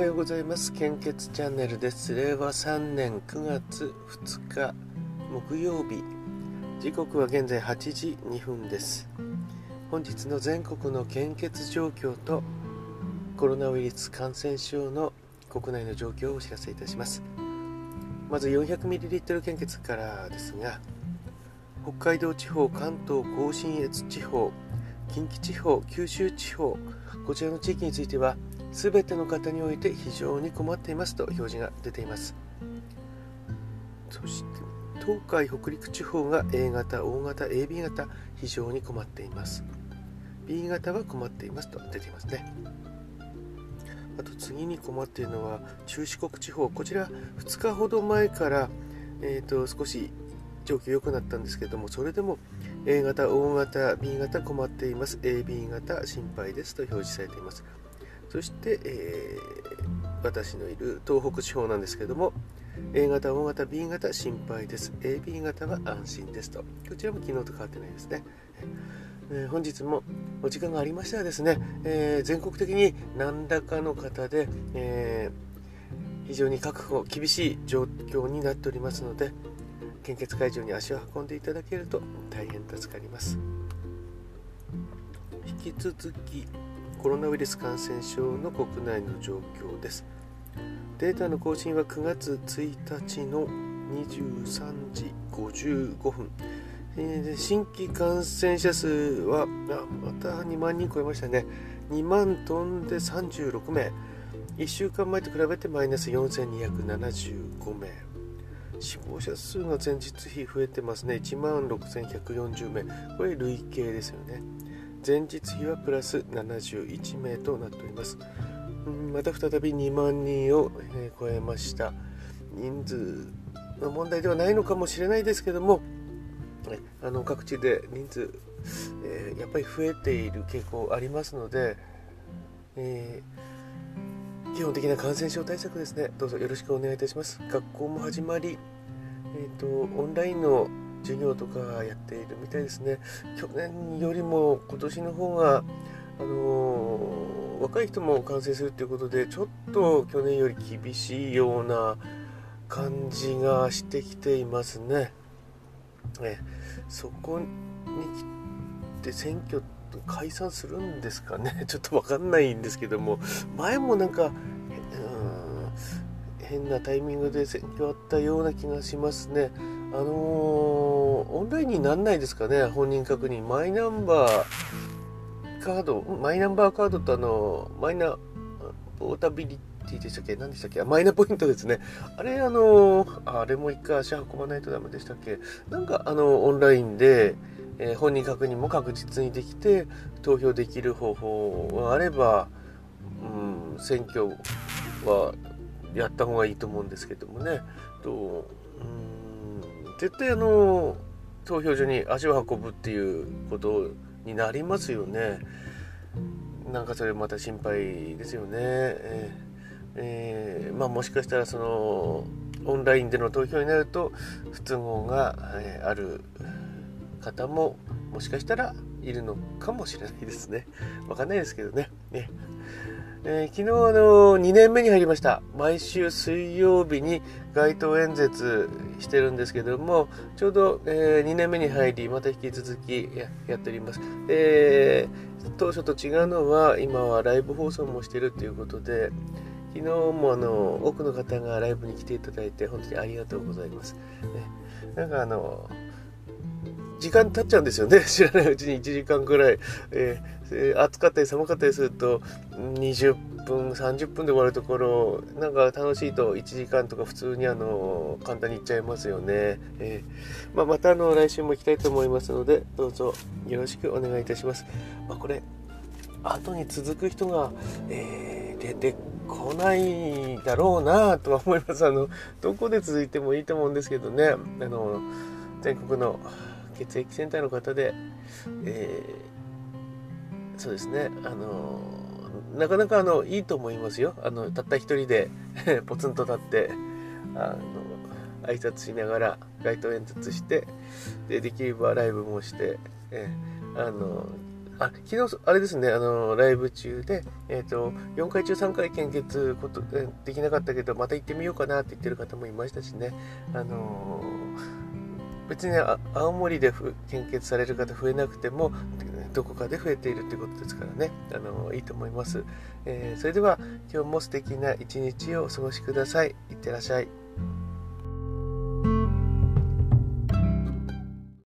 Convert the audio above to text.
はようございます。献血チャンネルです。令和3年9月2日木曜日。時刻は現在8時2分です。本日の全国の献血状況とコロナウイルス感染症の国内の状況をお知らせいたします。まず 400ml 献血からですが北海道地方関東甲信越地方近畿地方九州地方こちらの地域については全ての方において非常に困っていますと表示が出ています。そして東海北陸地方が A 型 O 型 AB 型非常に困っています。B 型は困っていますと出ていますね。あと次に困っているのは中四国地方。こちら2日ほど前から、えーと、少し状況良くなったんですけどもそれでも A 型 O 型 B 型困っています。AB 型心配ですと表示されています。そして、えー、私のいる東北地方なんですけども A 型、O 型、B 型心配です。AB 型は安心ですと。こちらも昨日と変わってないですね、えー、本日もお時間がありましたらですね、えー、全国的に何らかの方で、え、非常に確保厳しい状況になっておりますので献血会場に足を運んでいただけると大変助かります。引き続きコロナウイルス感染症の国内の状況です。データの更新は9月1日の23時55分、え、新規感染者数はあまた2万人超えましたね。2万飛んで36名。1週間前と比べてマイナス4275名。死亡者数が前日比増えてますね。1万6140名。これ累計ですよね。前日比はプラス71名となっております。また再び2万人を、え超えました。人数の問題ではないのかもしれないですけども、あの各地で人数、えー、やっぱり増えている傾向ありますので、えー、基本的な感染症対策ですね、どうぞよろしくお願いいたします。学校も始まり、えーとオンラインの授業とかやっているみたいですね。去年よりも今年の方があのー、若い人も感染するということでちょっと去年より厳しいような感じがしてきていますね。ねそこに来て選挙解散するんですかね。ちょっと分かんないんですけども前もなんか変なタイミングで選挙あったような気がしますね。あのー、オンラインになんないですかね、本人確認。マイナンバーカード、マイナンバーカードとあの、マイナ、ポータビリティでしたっけ？何でしたっけ？マイナポイントですね。あれ、あのー、あれも一回足運ばないとダメでしたっけ？なんか、あの、オンラインで、えー、本人確認も確実にできて、投票できる方法があれば、うん、選挙はやった方がいいと思うんですけどもね。とう？ん。絶対あの投票所に足を運ぶっていうことになりますよね。なんかそれまた心配ですよね。えー、えー、まあもしかしたらそのオンラインでの投票になると不都合が、えある方ももしかしたらいるのかもしれないですね。わかんないですけどね。ねえー、昨日あの2年目に入りました。毎週水曜日に街頭演説してるんですけどもちょうど、えー、2年目に入りまた引き続きやっております、えー、当初と違うのは今はライブ放送もしてるということで昨日もあの多くの方がライブに来ていただいて本当にありがとうございます、ね、なんかあの時間経っちゃうんですよね。知らないうちに1時間ぐらい、えー暑かったり寒かったりすると20分30分で終わるところなんか楽しいと1時間とか普通にあの簡単に行っちゃいますよね、えー、まあ、またあの来週も行きたいと思いますのでどうぞよろしくお願いいたします、まあ、これ後に続く人が、えー、出てこないだろうなとは思います。あのどこで続いてもいいと思うんですけどね。あの全国の血液センターの方で、えーそうですねあのなかなかあのいいと思いますよ。あのたった一人で ポツンと立ってあの挨拶しながら街頭演説してでできればライブもしてえあのあ昨日、あれですね、あのライブ中で、えーと、4回中3回献血ことできなかったけど、また行ってみようかなって言ってる方もいましたしね、あの別に青森で献血される方増えなくても、どこかで増えているということですからね、あのいいと思います、えー、それでは今日も素敵な一日をお過ごしください。いってらっしゃい。